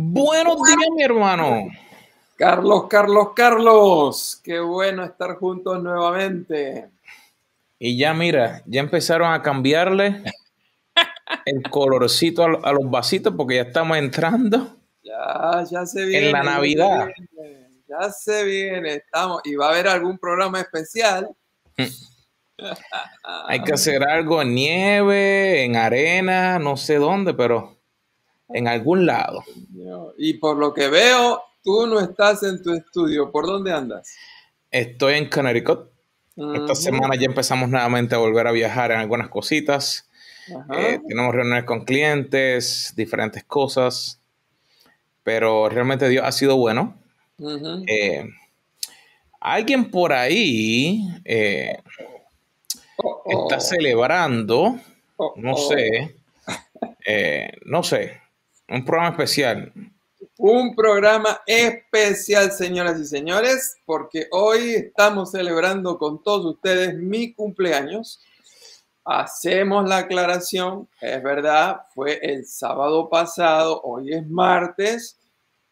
Buenos días, mi hermano. Carlos, Carlos, Carlos. Qué bueno estar juntos nuevamente. Y ya mira, ya empezaron a cambiarle el colorcito a, los vasitos porque ya estamos entrando. Ya, ya se viene. En la Navidad. Ya se viene, estamos. Y va a haber algún programa especial. Hay que hacer algo en nieve, en arena, no sé dónde, pero en algún lado. Y por lo que veo, tú no estás en tu estudio. ¿Por dónde andas? Estoy en Connecticut. Esta semana ya empezamos nuevamente a volver a viajar en algunas cositas. Eh, tenemos reuniones con clientes, diferentes cosas. Pero realmente Dios ha sido bueno. Eh, alguien por ahí eh, oh, está oh. celebrando, oh, no sé, no sé, un programa especial. Un programa especial, señoras y señores, porque hoy estamos celebrando con todos ustedes mi cumpleaños. Hacemos la aclaración, es verdad, fue el sábado pasado, hoy es martes,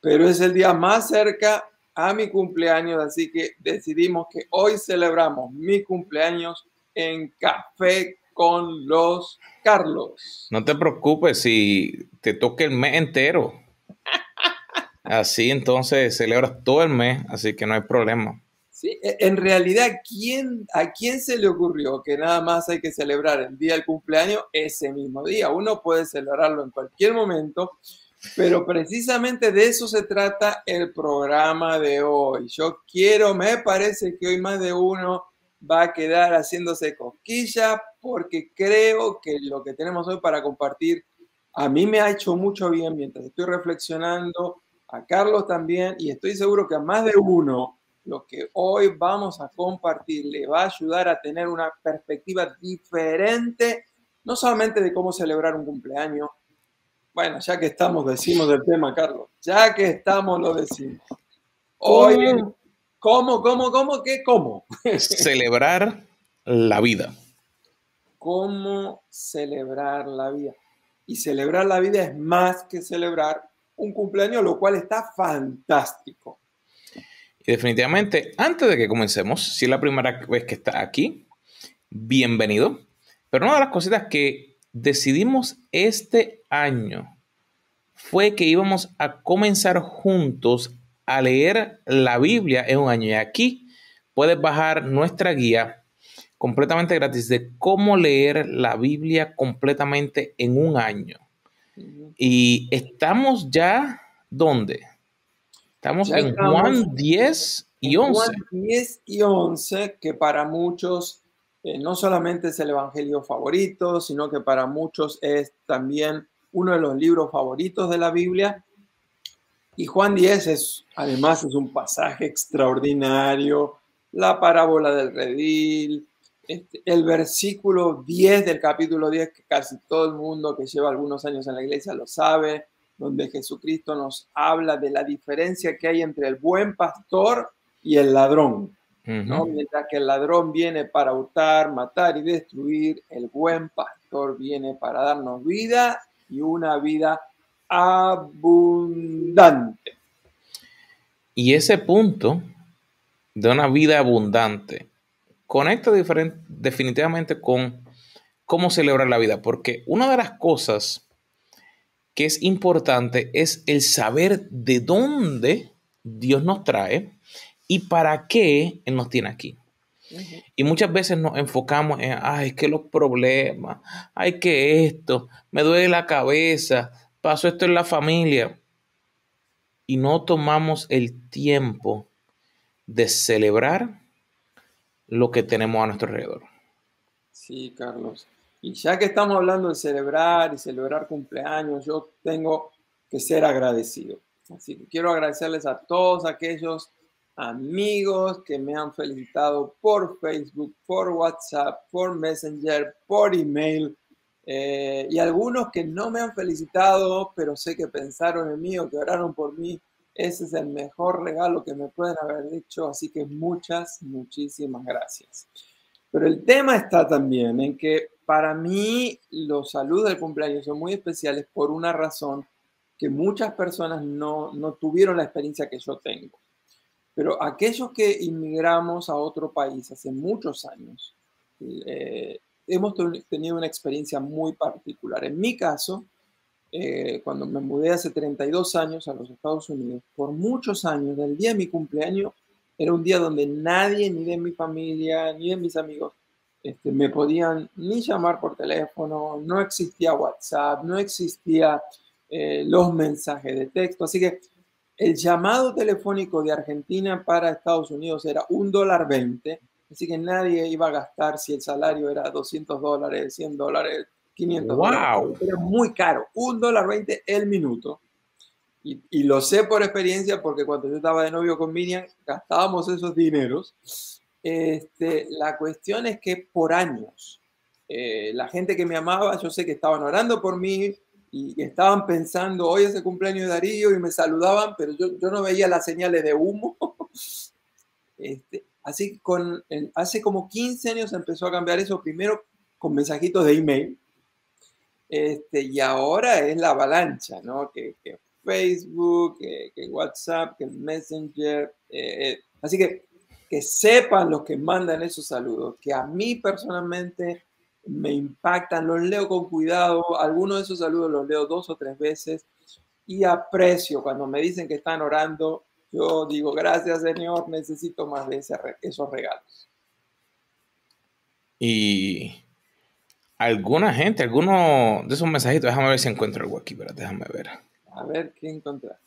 pero es el día más cerca a mi cumpleaños, así que decidimos que hoy celebramos mi cumpleaños en Café con los Carlos. No te preocupes si te toca el mes entero. Así entonces celebras todo el mes, así que no hay problema. Sí, e, en realidad, ¿quién, ¿a quién se le ocurrió que nada más hay que celebrar el día del cumpleaños ese mismo día? Uno puede celebrarlo en cualquier momento, pero precisamente de eso se trata el programa de hoy. Yo quiero, me parece que hoy más de uno va a quedar haciéndose cosquilla porque creo que lo que tenemos hoy para compartir a mí me ha hecho mucho bien mientras estoy reflexionando, a Carlos también, y estoy seguro que a más de uno lo que hoy vamos a compartir le va a ayudar a tener una perspectiva diferente, no solamente de cómo celebrar un cumpleaños. Bueno, ya que estamos, decimos del tema, Carlos. Ya que estamos, lo decimos. Hoy, ¿cómo, cómo, cómo, qué, cómo? Celebrar la vida. ¿Cómo celebrar la vida? Y celebrar la vida es más que celebrar un cumpleaños, lo cual está fantástico. Y definitivamente, antes de que comencemos, si es la primera vez que está aquí, bienvenido. Pero una de las cositas que decidimos este año fue que íbamos a comenzar juntos a leer la Biblia en un año. Y aquí puedes bajar nuestra guía completamente gratis de cómo leer la Biblia completamente en un año. Y estamos ya, ¿dónde? Estamos en Juan 10 y 11. Juan 10 y 11, que para muchos eh, no solamente es el Evangelio favorito, sino que para muchos es también uno de los libros favoritos de la Biblia. Y Juan 10 es, además, es un pasaje extraordinario, la parábola del redil, este, el versículo 10 del capítulo 10, que casi todo el mundo que lleva algunos años en la iglesia lo sabe, donde Jesucristo nos habla de la diferencia que hay entre el buen pastor y el ladrón. ¿no? Mientras que el ladrón viene para hurtar, matar y destruir, el buen pastor viene para darnos vida y una vida abundante. Y ese punto de una vida abundante conecta definitivamente con cómo celebrar la vida, porque una de las cosas que es importante es el saber de dónde Dios nos trae y para qué Él nos tiene aquí. Y muchas veces nos enfocamos en, ay, que los problemas, ay, que esto, me duele la cabeza, pasó esto en la familia. Y no tomamos el tiempo de celebrar lo que tenemos a nuestro alrededor. Sí, Carlos. Y ya que estamos hablando de celebrar y celebrar cumpleaños, yo tengo que ser agradecido. Así que quiero agradecerles a todos aquellos amigos que me han felicitado por Facebook, por WhatsApp, por Messenger, por email. Eh, y algunos que no me han felicitado, pero sé que pensaron en mí o que oraron por mí. Ese es el mejor regalo que me pueden haber hecho, así que muchas, muchísimas gracias. Pero el tema está también en que para mí los saludos del cumpleaños son muy especiales por una razón, que muchas personas no, no tuvieron la experiencia que yo tengo. Pero aquellos que inmigramos a otro país hace muchos años, eh, hemos tenido una experiencia muy particular. En mi caso, eh, cuando me mudé hace 32 años a los Estados Unidos, por muchos años, del día de mi cumpleaños, era un día donde nadie, ni de mi familia, ni de mis amigos, este, me podían ni llamar por teléfono, no existía WhatsApp, no existía eh, los mensajes de texto. Así que el llamado telefónico de Argentina para Estados Unidos era un dólar 20, así que nadie iba a gastar si el salario era 200 dólares, 100 dólares, 500 wow. Era muy caro, un dólar 20 el minuto. Y, y, lo sé por experiencia porque cuando yo estaba de novio con Miriam gastábamos esos dineros. Este, la cuestión es que por años, eh, la gente que me amaba, yo sé que estaban orando por mí, y, estaban pensando, hoy es el cumpleaños de Darío y me saludaban, pero yo, yo no veía las señales de humo. Este, así con, hace como 15 años empezó a cambiar eso, primero con mensajitos de email, este, y ahora es la avalancha, ¿no? Que, Facebook, que, WhatsApp, que Messenger. Eh, eh, así que que sepan los que mandan esos saludos, que a mí personalmente me impactan, los leo con cuidado, algunos de esos saludos los leo dos o tres veces y aprecio cuando me dicen que están orando, yo digo, gracias Señor, necesito más de esos regalos. Y alguna gente, alguno de esos mensajitos, déjame ver si encuentro algo aquí, pero déjame ver. A ver qué encontrar.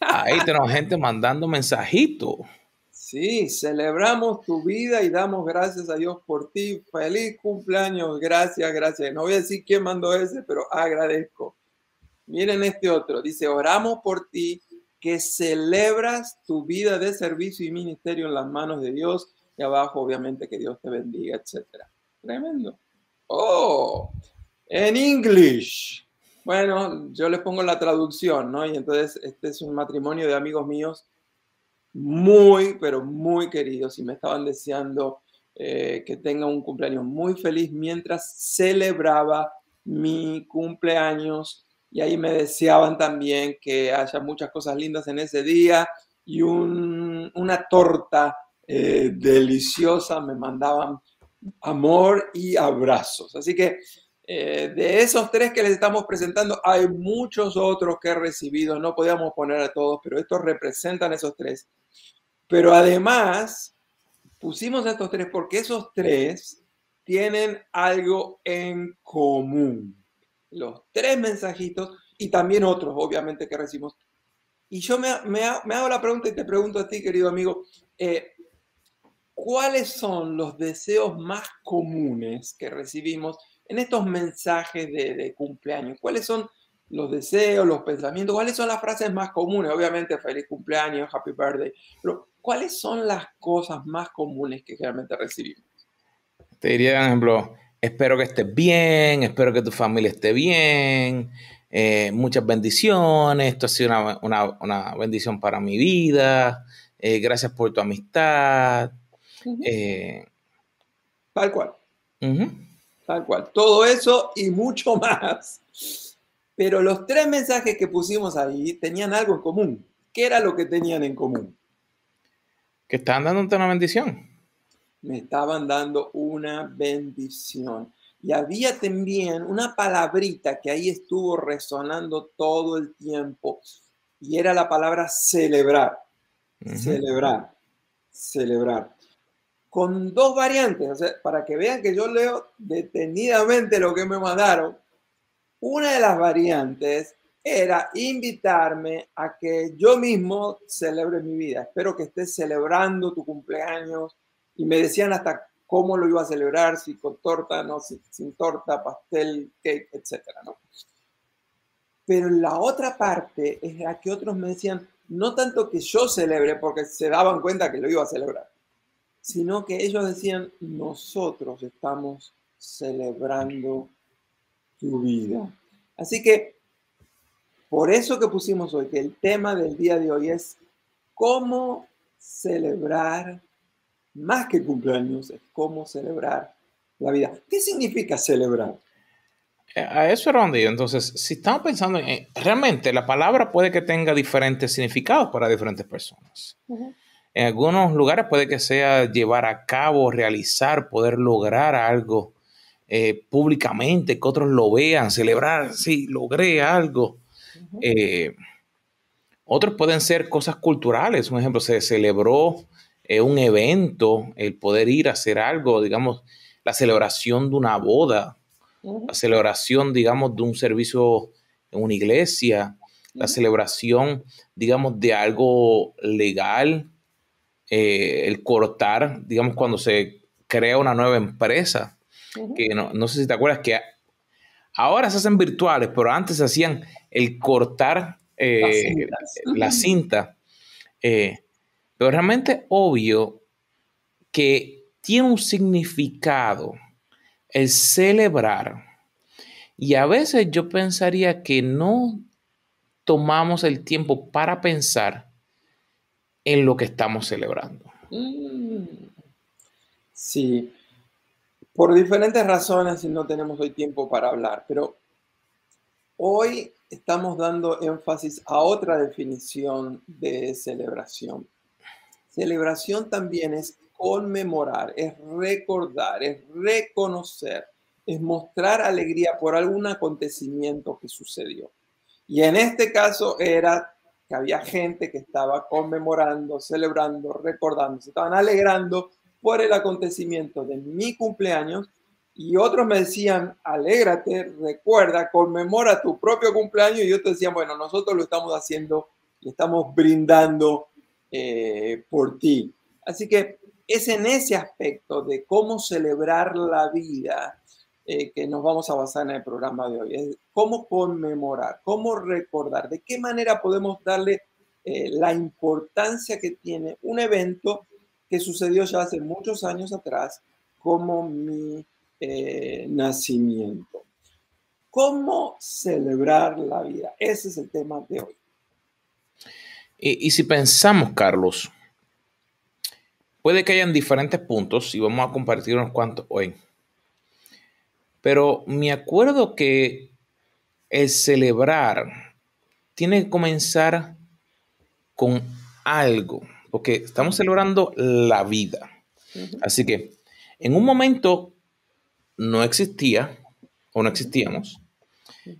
Ahí tenemos gente mandando mensajitos. Sí, celebramos tu vida y damos gracias a Dios por ti. Feliz cumpleaños, gracias, gracias. No voy a decir quién mandó ese, pero agradezco. Miren este otro, dice, oramos por ti, que celebras tu vida de servicio y ministerio en las manos de Dios. Y abajo, obviamente, que Dios te bendiga, etc. Tremendo. Oh, en English. Bueno, yo les pongo la traducción, ¿no? Y entonces, este es un matrimonio de amigos míos muy, pero muy queridos y me estaban deseando eh, que tenga un cumpleaños muy feliz mientras celebraba mi cumpleaños y ahí me deseaban también que haya muchas cosas lindas en ese día y una torta eh, deliciosa, me mandaban amor y abrazos. Así que eh, de esos tres que les estamos presentando, hay muchos otros que he recibido, no podíamos poner a todos, pero estos representan esos tres. Pero además, pusimos estos tres porque esos tres tienen algo en común. Los tres mensajitos y también otros, obviamente, que recibimos. Y yo me, me, hago la pregunta y te pregunto a ti, querido amigo, eh, ¿cuáles son los deseos más comunes que recibimos en estos mensajes de, de cumpleaños? ¿Cuáles son los deseos, los pensamientos? ¿Cuáles son las frases más comunes? Obviamente, feliz cumpleaños, happy birthday. Pero, ¿cuáles son las cosas más comunes que realmente recibimos? Te diría, por ejemplo, espero que estés bien, espero que tu familia esté bien, eh, muchas bendiciones, esto ha sido una, bendición para mi vida, eh, gracias por tu amistad. Eh, Tal cual. Tal cual. Todo eso y mucho más. Pero los tres mensajes que pusimos ahí tenían algo en común. ¿Qué era lo que tenían en común? que estaban dándote una bendición. Me estaban dando una bendición. Y había también una palabrita que ahí estuvo resonando todo el tiempo. Y era la palabra celebrar. Celebrar. Celebrar. Con dos variantes. para que vean que yo leo detenidamente lo que me mandaron. Una de las variantes era invitarme a que yo mismo celebre mi vida. Espero que estés celebrando tu cumpleaños. Y me decían hasta cómo lo iba a celebrar, si con torta, no, sin, torta, pastel, cake, etcétera, ¿no? Pero la otra parte es la que otros me decían, no tanto que yo celebre, porque se daban cuenta que lo iba a celebrar, sino que ellos decían, nosotros estamos celebrando tu vida. Así que por eso que pusimos hoy, que el tema del día de hoy es cómo celebrar, más que cumpleaños, es cómo celebrar la vida. ¿Qué significa celebrar? A eso era donde yo. Entonces, si estamos pensando en. Realmente, la palabra puede que tenga diferentes significados para diferentes personas. En algunos lugares puede que sea llevar a cabo, realizar, poder lograr algo eh, públicamente, que otros lo vean, celebrar, sí, logré algo. Eh, otros pueden ser cosas culturales. Un ejemplo, se celebró eh, un evento, el poder ir a hacer algo, digamos, la celebración de una boda, la celebración, digamos, de un servicio en una iglesia, la celebración, digamos, de algo legal, el cortar, digamos, cuando se crea una nueva empresa que no, sé si te acuerdas que ahora se hacen virtuales, pero antes se hacían el cortar eh, la cinta. Eh, pero realmente obvio que tiene un significado el celebrar. Y a veces yo pensaría que no tomamos el tiempo para pensar en lo que estamos celebrando. Mm. Sí, por diferentes razones no tenemos hoy tiempo para hablar, pero hoy estamos dando énfasis a otra definición de celebración. Celebración también es conmemorar, es recordar, es reconocer, es mostrar alegría por algún acontecimiento que sucedió. Y en este caso era que había gente que estaba conmemorando, celebrando, recordando, se estaban alegrando por el acontecimiento de mi cumpleaños y otros me decían, alégrate, recuerda, conmemora tu propio cumpleaños y yo te decía, bueno, nosotros lo estamos haciendo y estamos brindando eh, por ti. Así que es en ese aspecto de cómo celebrar la vida eh, que nos vamos a basar en el programa de hoy. Es cómo conmemorar, cómo recordar, de qué manera podemos darle eh, la importancia que tiene un evento que sucedió ya hace muchos años atrás como mi eh, nacimiento. ¿Cómo celebrar la vida? Ese es el tema de hoy. Y, si pensamos, Carlos, puede que hayan diferentes puntos y vamos a compartir unos cuantos hoy. Pero me acuerdo que el celebrar tiene que comenzar con algo porque estamos celebrando la vida. Así que en un momento no existía o no existíamos.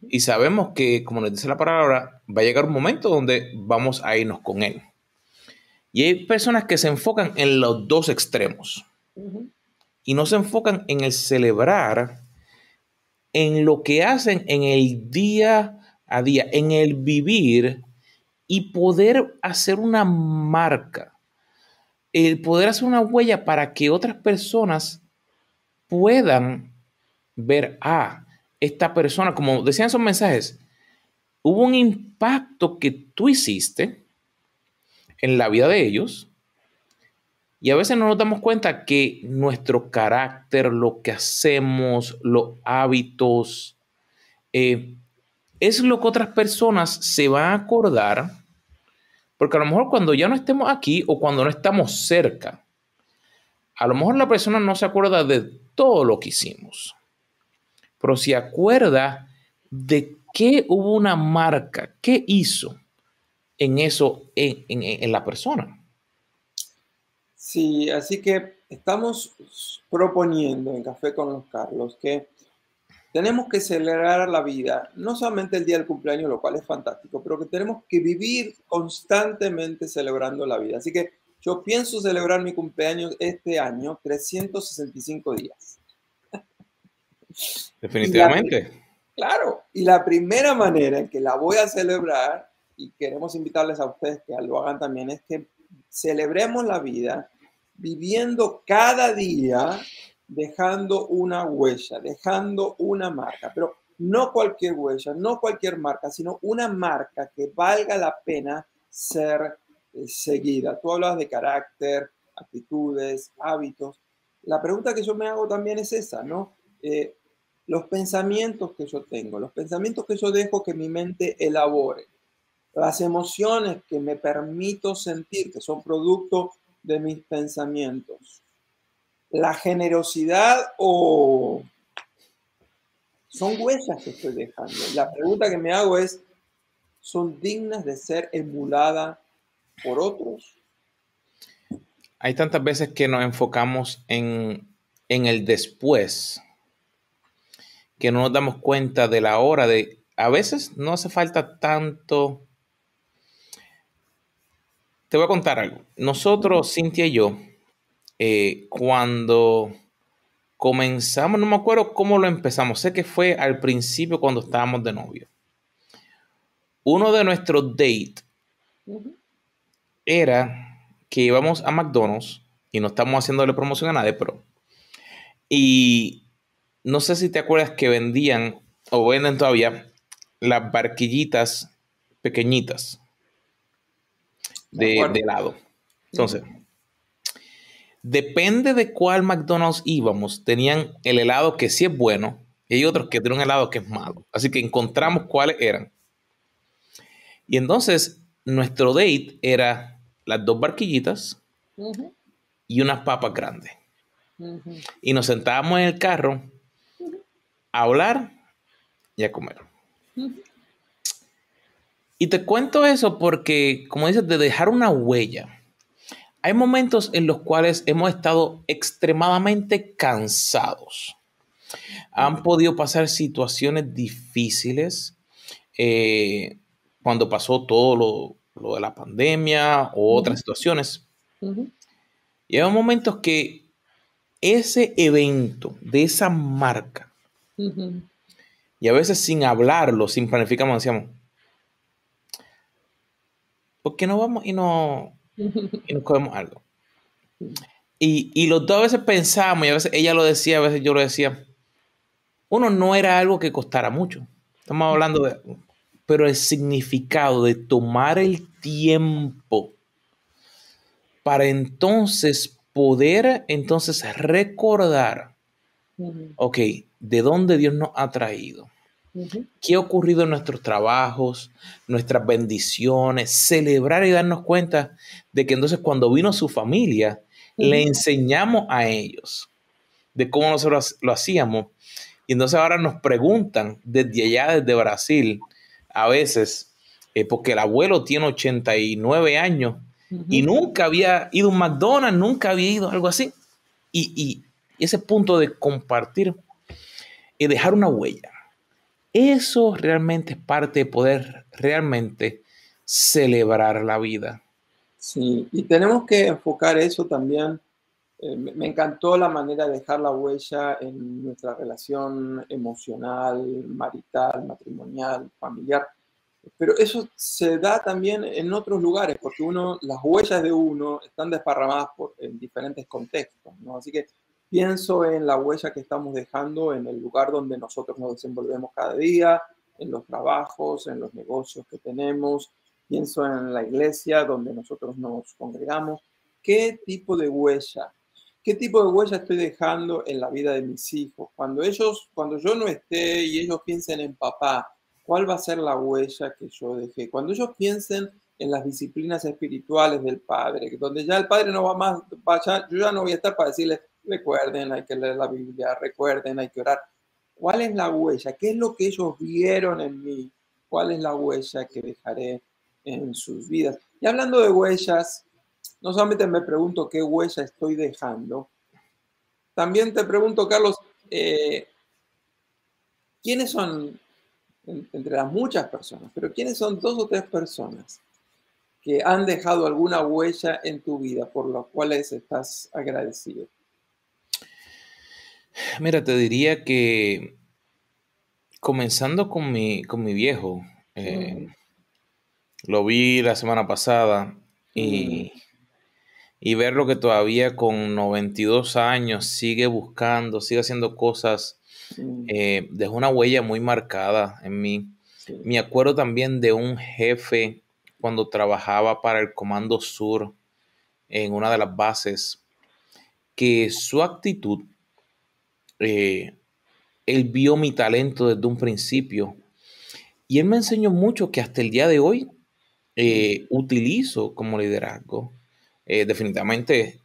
Y sabemos que, como nos dice la palabra, va a llegar un momento donde vamos a irnos con Él. Y hay personas que se enfocan en los dos extremos. Y no se enfocan en el celebrar, en lo que hacen en el día a día, en el vivir y poder hacer una marca, el poder hacer una huella para que otras personas puedan ver, a ah, esta persona, como decían esos mensajes, hubo un impacto que tú hiciste en la vida de ellos. Y a veces no nos damos cuenta que nuestro carácter, lo que hacemos, los hábitos, eh, es lo que otras personas se van a acordar porque a lo mejor cuando ya no estemos aquí o cuando no estamos cerca, a lo mejor la persona no se acuerda de todo lo que hicimos, pero se acuerda de qué hubo una marca, qué hizo en eso, en, en la persona. Sí, así que estamos proponiendo en Café con los Carlos que tenemos que celebrar la vida, no solamente el día del cumpleaños, lo cual es fantástico, pero que tenemos que vivir constantemente celebrando la vida. Así que yo pienso celebrar mi cumpleaños este año 365 días. Definitivamente. claro, y la primera manera en que la voy a celebrar, y queremos invitarles a ustedes que lo hagan también, es que celebremos la vida viviendo cada día dejando una huella, dejando una marca, pero no cualquier huella, no cualquier marca, sino una marca que valga la pena ser eh, seguida. Tú hablas de carácter, actitudes, hábitos. La pregunta que yo me hago también es esa, ¿no? Eh, los pensamientos que yo tengo, los pensamientos que yo dejo que mi mente elabore, las emociones que me permito sentir, que son producto de mis pensamientos la generosidad o Son huellas que estoy dejando. La pregunta que me hago es, ¿son dignas de ser emuladas por otros? Hay tantas veces que nos enfocamos en, en el después, que no nos damos cuenta de la hora de... A veces no hace falta tanto... Te voy a contar algo. Nosotros, Cintia y yo, eh, cuando comenzamos, no me acuerdo cómo lo empezamos, sé que fue al principio cuando estábamos de novio. Uno de nuestros dates era que íbamos a McDonald's y no estamos haciéndole promoción a nadie, pero... Y no sé si te acuerdas que vendían o venden todavía las barquillitas pequeñitas de, helado. Entonces, depende de cuál McDonald's íbamos, tenían el helado que sí es bueno y hay otros que tienen un helado que es malo. Así que encontramos cuáles eran. Y entonces nuestro date era las dos barquillitas y unas papas grandes. Y nos sentábamos en el carro a hablar y a comer. Y te cuento eso porque, como dices, de dejar una huella. Hay momentos en los cuales hemos estado extremadamente cansados. Han podido pasar situaciones difíciles. Eh, cuando pasó todo lo, de la pandemia o otras situaciones. Y hay momentos que ese evento de esa marca, y a veces sin hablarlo, sin planificarlo, decíamos, ¿por qué no vamos y, no, y nos comemos algo? Y, y los dos a veces pensábamos, y a veces ella lo decía, a veces yo lo decía, uno no era algo que costara mucho. Estamos hablando de pero el significado de tomar el tiempo para entonces poder entonces recordar, ok, de dónde Dios nos ha traído. ¿Qué ha ocurrido en nuestros trabajos, nuestras bendiciones? Celebrar y darnos cuenta de que entonces cuando vino su familia, le enseñamos a ellos de cómo nosotros lo hacíamos. Y entonces ahora nos preguntan desde allá, desde Brasil, a veces, eh, porque el abuelo tiene 89 años y nunca había ido a un McDonald's, nunca había ido a algo así. Y, ese punto de compartir y dejar una huella, eso realmente es parte de poder realmente celebrar la vida. Sí, y tenemos que enfocar eso también. Eh, me encantó la manera de dejar la huella en nuestra relación emocional, marital, matrimonial, familiar. Pero eso se da también en otros lugares, porque uno, las huellas de uno están desparramadas por, en diferentes contextos, ¿no? Así que pienso en la huella que estamos dejando en el lugar donde nosotros nos desenvolvemos cada día, en los trabajos, en los negocios que tenemos, pienso en la iglesia donde nosotros nos congregamos. ¿Qué tipo de huella? ¿Qué tipo de huella estoy dejando en la vida de mis hijos? Cuando ellos, cuando yo no esté y ellos piensen en papá, ¿Cuál va a ser la huella que yo dejé? Cuando ellos piensen en las disciplinas espirituales del Padre, donde ya el Padre no va más, vaya, yo ya no voy a estar para decirles, recuerden, hay que leer la Biblia, recuerden, hay que orar. ¿Cuál es la huella? ¿Qué es lo que ellos vieron en mí? ¿Cuál es la huella que dejaré en sus vidas? Y hablando de huellas, no solamente me pregunto qué huella estoy dejando, también te pregunto, Carlos, eh, ¿quiénes son entre las muchas personas, pero ¿quiénes son dos o tres personas que han dejado alguna huella en tu vida por las cuales estás agradecido? Mira, te diría que comenzando con mi, con mi viejo, eh, lo vi la semana pasada y, y verlo que todavía con 92 años sigue buscando, sigue haciendo cosas eh, dejó una huella muy marcada en mí. Me acuerdo también de un jefe cuando trabajaba para el Comando Sur en una de las bases, que su actitud, eh, él vio mi talento desde un principio y él me enseñó mucho que hasta el día de hoy eh, utilizo como liderazgo. definitivamente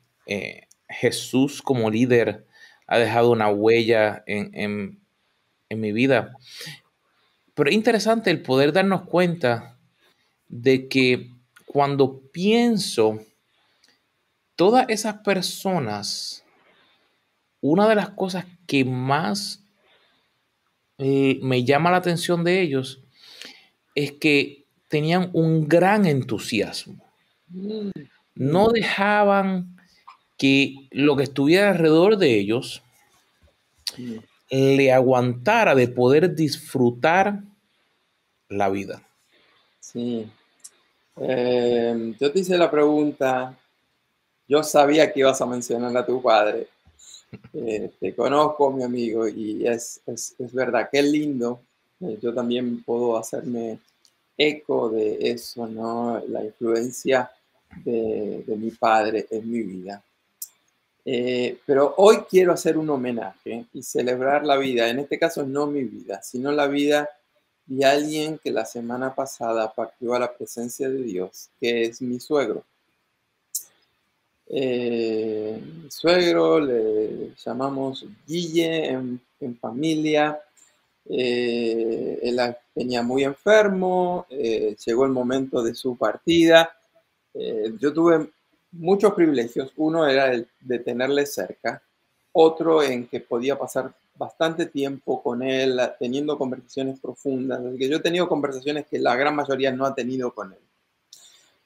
Jesús como líder ha dejado una huella en, en mi vida. Pero es interesante el poder darnos cuenta de que cuando pienso, todas esas personas, una de las cosas que más eh, me llama la atención de ellos es que tenían un gran entusiasmo. No dejaban que lo que estuviera alrededor de ellos le aguantara de poder disfrutar la vida. Sí. Eh, yo te hice la pregunta, yo sabía que ibas a mencionar a tu padre. Eh, te conozco, mi amigo, y es, es, es verdad, qué lindo. Eh, yo también puedo hacerme eco de eso, ¿no? La influencia de, de mi padre en mi vida. Eh, pero hoy quiero hacer un homenaje y celebrar la vida, en este caso no mi vida, sino la vida de alguien que la semana pasada partió a la presencia de Dios, que es mi suegro. Eh, suegro le llamamos Guille en, familia. Eh, él venía muy enfermo, llegó el momento de su partida. yo tuve muchos privilegios. Uno era el de tenerle cerca, otro en que podía pasar bastante tiempo con él, teniendo conversaciones profundas. que yo he tenido conversaciones que la gran mayoría no ha tenido con él.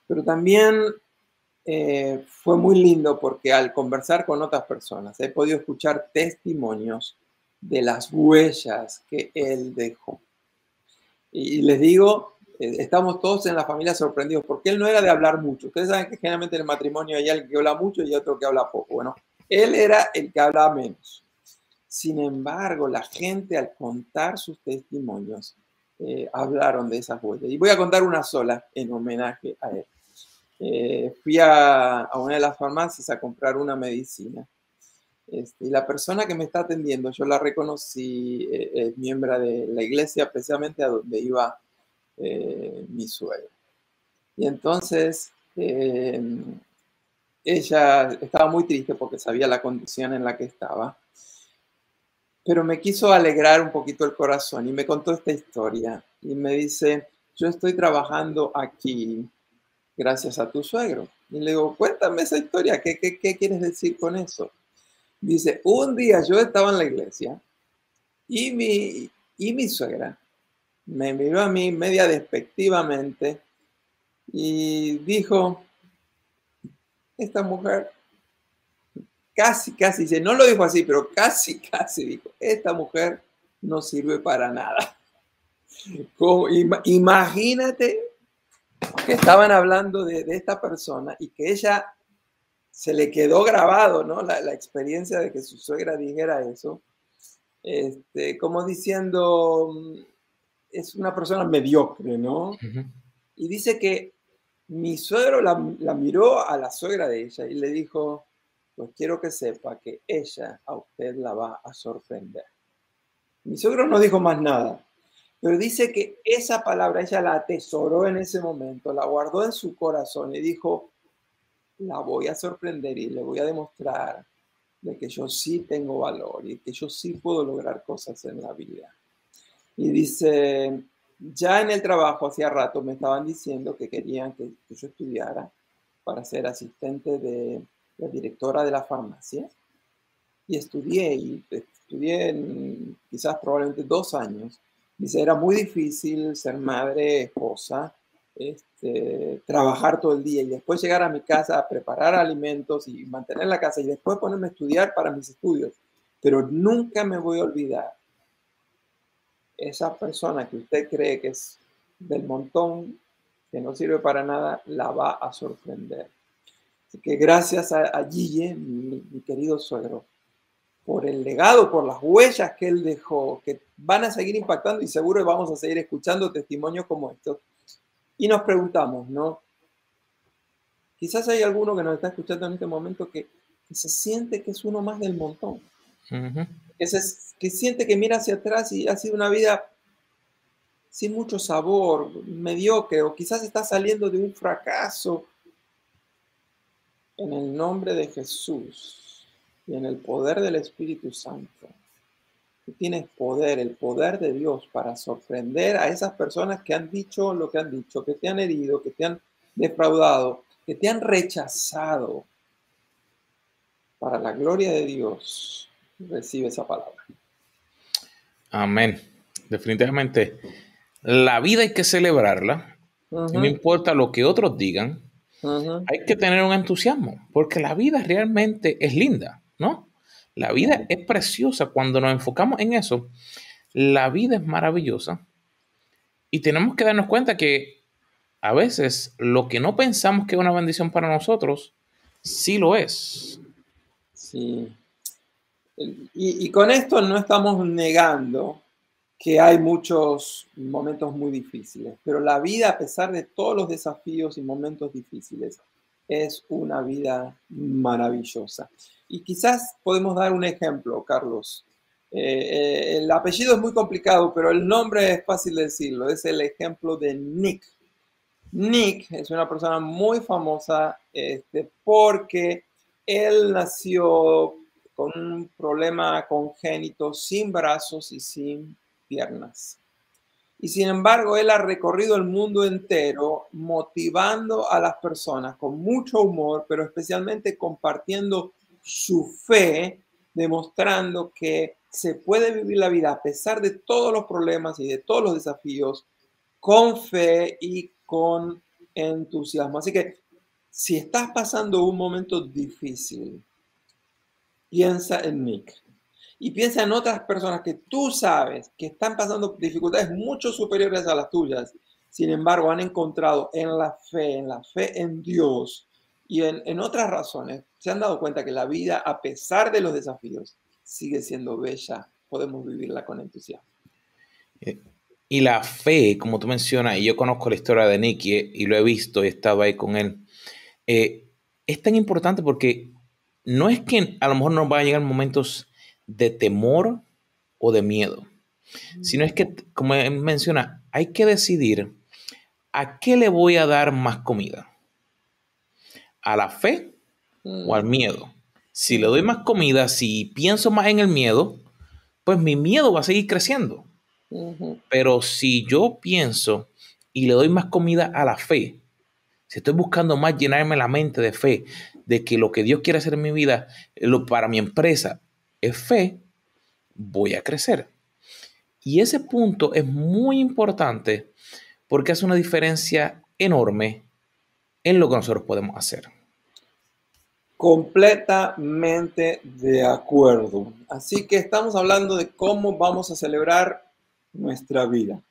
Pero también eh, fue muy lindo porque al conversar con otras personas he podido escuchar testimonios de las huellas que él dejó. Y les digo, eh, estamos todos en la familia sorprendidos, porque él no era de hablar mucho. Ustedes saben que generalmente en el matrimonio hay alguien que habla mucho y otro que habla poco. Bueno, él era el que hablaba menos. Sin embargo, la gente al contar sus testimonios eh, hablaron de esas huellas. Y voy a contar una sola en homenaje a él. Eh, fui a, una de las farmacias a comprar una medicina. Este, y la persona que me está atendiendo, yo la reconocí, es miembro de la iglesia, precisamente a donde iba eh, mi suegro. Y entonces eh, ella estaba muy triste porque sabía la condición en la que estaba, pero me quiso alegrar un poquito el corazón y me contó esta historia y me dice, yo estoy trabajando aquí gracias a tu suegro. Y le digo, cuéntame esa historia, ¿qué, qué, qué quieres decir con eso? Dice, un día yo estaba en la iglesia y mi, y mi suegra me miró a mí media despectivamente y dijo, esta mujer, casi, casi, no lo dijo así, pero casi, casi dijo, esta mujer no sirve para nada. imagínate que estaban hablando de, esta persona y que ella se le quedó grabado, ¿no? La, la experiencia de que su suegra dijera eso, este, como diciendo, es una persona mediocre, ¿no? Y dice que mi suegro la, miró a la suegra de ella y le dijo, pues quiero que sepa que ella a usted la va a sorprender. Mi suegro no dijo más nada, pero dice que esa palabra ella la atesoró en ese momento, la guardó en su corazón y dijo, la voy a sorprender y le voy a demostrar de que yo sí tengo valor y que yo sí puedo lograr cosas en la vida. Y dice, ya en el trabajo hacía rato me estaban diciendo que querían que, yo estudiara para ser asistente de la directora de la farmacia. Y estudié, y estudié quizás probablemente dos años. Dice, era muy difícil ser madre, esposa, este, trabajar todo el día y después llegar a mi casa a preparar alimentos y mantener la casa y después ponerme a estudiar para mis estudios. Pero nunca me voy a olvidar esa persona que usted cree que es del montón, que no sirve para nada, la va a sorprender. Así que gracias a, a Guille, mi, querido suegro, por el legado, por las huellas que él dejó, que van a seguir impactando y seguro vamos a seguir escuchando testimonios como estos. Y nos preguntamos, ¿no? Quizás hay alguno que nos está escuchando en este momento que, se siente que es uno más del montón que, siente que mira hacia atrás y ha sido una vida sin mucho sabor, mediocre, o quizás está saliendo de un fracaso. En el nombre de Jesús y en el poder del Espíritu Santo, Tú tienes poder, el poder de Dios para sorprender a esas personas que han dicho lo que han dicho, que te han herido, que te han defraudado, que te han rechazado. Para la gloria de Dios, recibe esa palabra. Amén. Definitivamente, la vida hay que celebrarla. No importa lo que otros digan. Hay que tener un entusiasmo, porque la vida realmente es linda, ¿no? La vida es preciosa cuando nos enfocamos en eso. La vida es maravillosa y tenemos que darnos cuenta que a veces lo que no pensamos que es una bendición para nosotros, sí lo es. Sí. Y, con esto no estamos negando que hay muchos momentos muy difíciles, pero la vida, a pesar de todos los desafíos y momentos difíciles, es una vida maravillosa. Y quizás podemos dar un ejemplo, Carlos. Eh, eh, el apellido es muy complicado, pero el nombre es fácil de decirlo. Es el ejemplo de Nick. Nick es una persona muy famosa este, porque él nació con un problema congénito sin brazos y sin piernas. Y sin embargo, él ha recorrido el mundo entero motivando a las personas con mucho humor, pero especialmente compartiendo su fe, demostrando que se puede vivir la vida a pesar de todos los problemas y de todos los desafíos, con fe y con entusiasmo. Así que si estás pasando un momento difícil, piensa en Nick y piensa en otras personas que tú sabes que están pasando dificultades mucho superiores a las tuyas. Sin embargo, han encontrado en la fe, en la fe en Dios y en, otras razones, se han dado cuenta que la vida, a pesar de los desafíos, sigue siendo bella. Podemos vivirla con entusiasmo. Y la fe, como tú mencionas, y yo conozco la historia de Nicky y lo he visto y he estado ahí con él, eh, es tan importante porque no es que a lo mejor nos van a llegar momentos de temor o de miedo, sino es que, como menciona, hay que decidir a qué le voy a dar más comida, a la fe o al miedo. Si le doy más comida, si pienso más en el miedo, pues mi miedo va a seguir creciendo. Pero si yo pienso y le doy más comida a la fe, si estoy buscando más llenarme la mente de fe, de que lo que Dios quiere hacer en mi vida, lo, para mi empresa, es fe, voy a crecer. Y ese punto es muy importante porque hace una diferencia enorme en lo que nosotros podemos hacer. Completamente de acuerdo. Así que estamos hablando de cómo vamos a celebrar nuestra vida.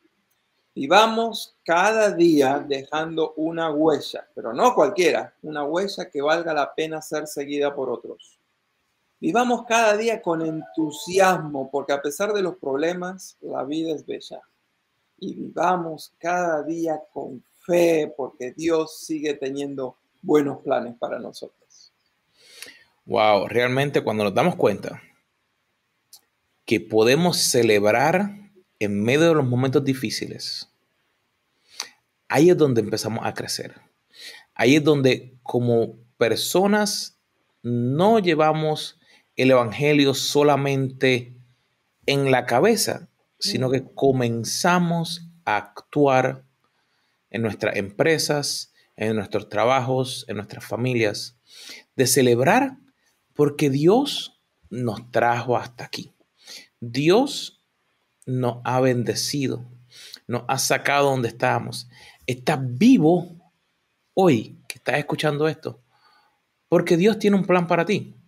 Y vamos cada día dejando una huella, pero no cualquiera, una huella que valga la pena ser seguida por otros. Vivamos cada día con entusiasmo, porque a pesar de los problemas, la vida es bella. Y vivamos cada día con fe, porque Dios sigue teniendo buenos planes para nosotros. Wow, realmente cuando nos damos cuenta que podemos celebrar en medio de los momentos difíciles, ahí es donde empezamos a crecer. Ahí es donde como personas no llevamos el Evangelio solamente en la cabeza, sino que comenzamos a actuar en nuestras empresas, en nuestros trabajos, en nuestras familias, de celebrar porque Dios nos trajo hasta aquí. Dios nos ha bendecido, nos ha sacado donde estábamos. Estás vivo hoy que estás escuchando esto, porque Dios tiene un plan para ti.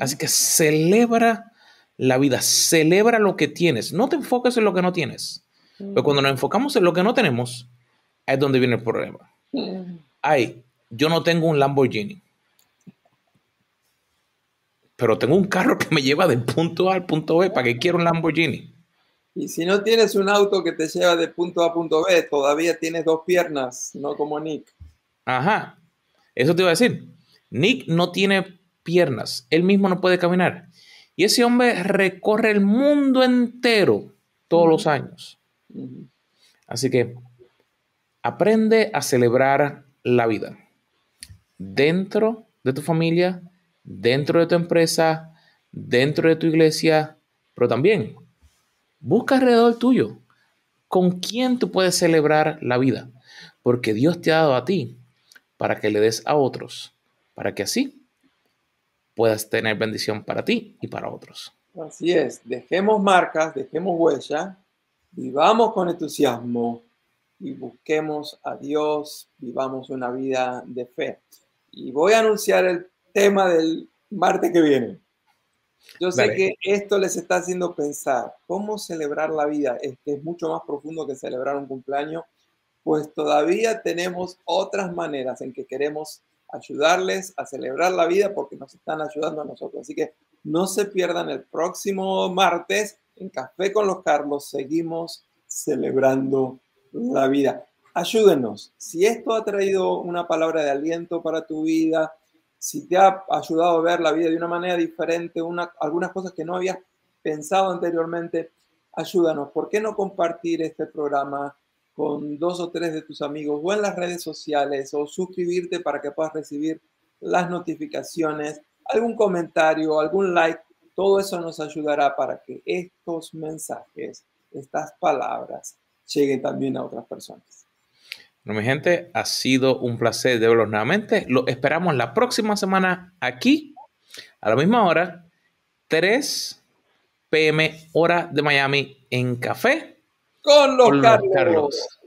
Así que celebra la vida, celebra lo que tienes. No te enfoques en lo que no tienes. Pero cuando nos enfocamos en lo que no tenemos, es donde viene el problema. Ay, yo no tengo un Lamborghini. Pero tengo un carro que me lleva del punto A al punto B. ¿Para qué quiero un Lamborghini? Y si no tienes un auto que te lleva de punto A a punto B, todavía tienes dos piernas, no como Nick. Ajá. Eso te iba a decir. Nick no tiene piernas, él mismo no puede caminar. Y ese hombre recorre el mundo entero todos los años. Así que aprende a celebrar la vida. Dentro de tu familia, dentro de tu empresa, dentro de tu iglesia, pero también Busca alrededor tuyo con quién tú puedes celebrar la vida, porque Dios te ha dado a ti para que le des a otros, para que así puedas tener bendición para ti y para otros. Así es, dejemos marcas, dejemos huella, vivamos con entusiasmo y busquemos a Dios, vivamos una vida de fe. Y voy a anunciar el tema del martes que viene. Yo sé que esto les está haciendo pensar cómo celebrar la vida, es que es mucho más profundo que celebrar un cumpleaños, pues todavía tenemos otras maneras en que queremos ayudarles a celebrar la vida porque nos están ayudando a nosotros. Así que no se pierdan el próximo martes en Café con los Carlos. Seguimos celebrando la vida. Ayúdenos. Si esto ha traído una palabra de aliento para tu vida, si te ha ayudado a ver la vida de una manera diferente, una, algunas cosas que no habías pensado anteriormente, ayúdanos. ¿Por qué no compartir este programa con dos o tres de tus amigos o en las redes sociales o suscribirte para que puedas recibir las notificaciones, algún comentario, algún like? Todo eso nos ayudará para que estos mensajes, estas palabras, lleguen también a otras personas. Bueno, mi gente, ha sido un placer de verlos nuevamente. Lo esperamos la próxima semana aquí, a la misma hora, 3 pm hora de Miami en café con los, Carlos.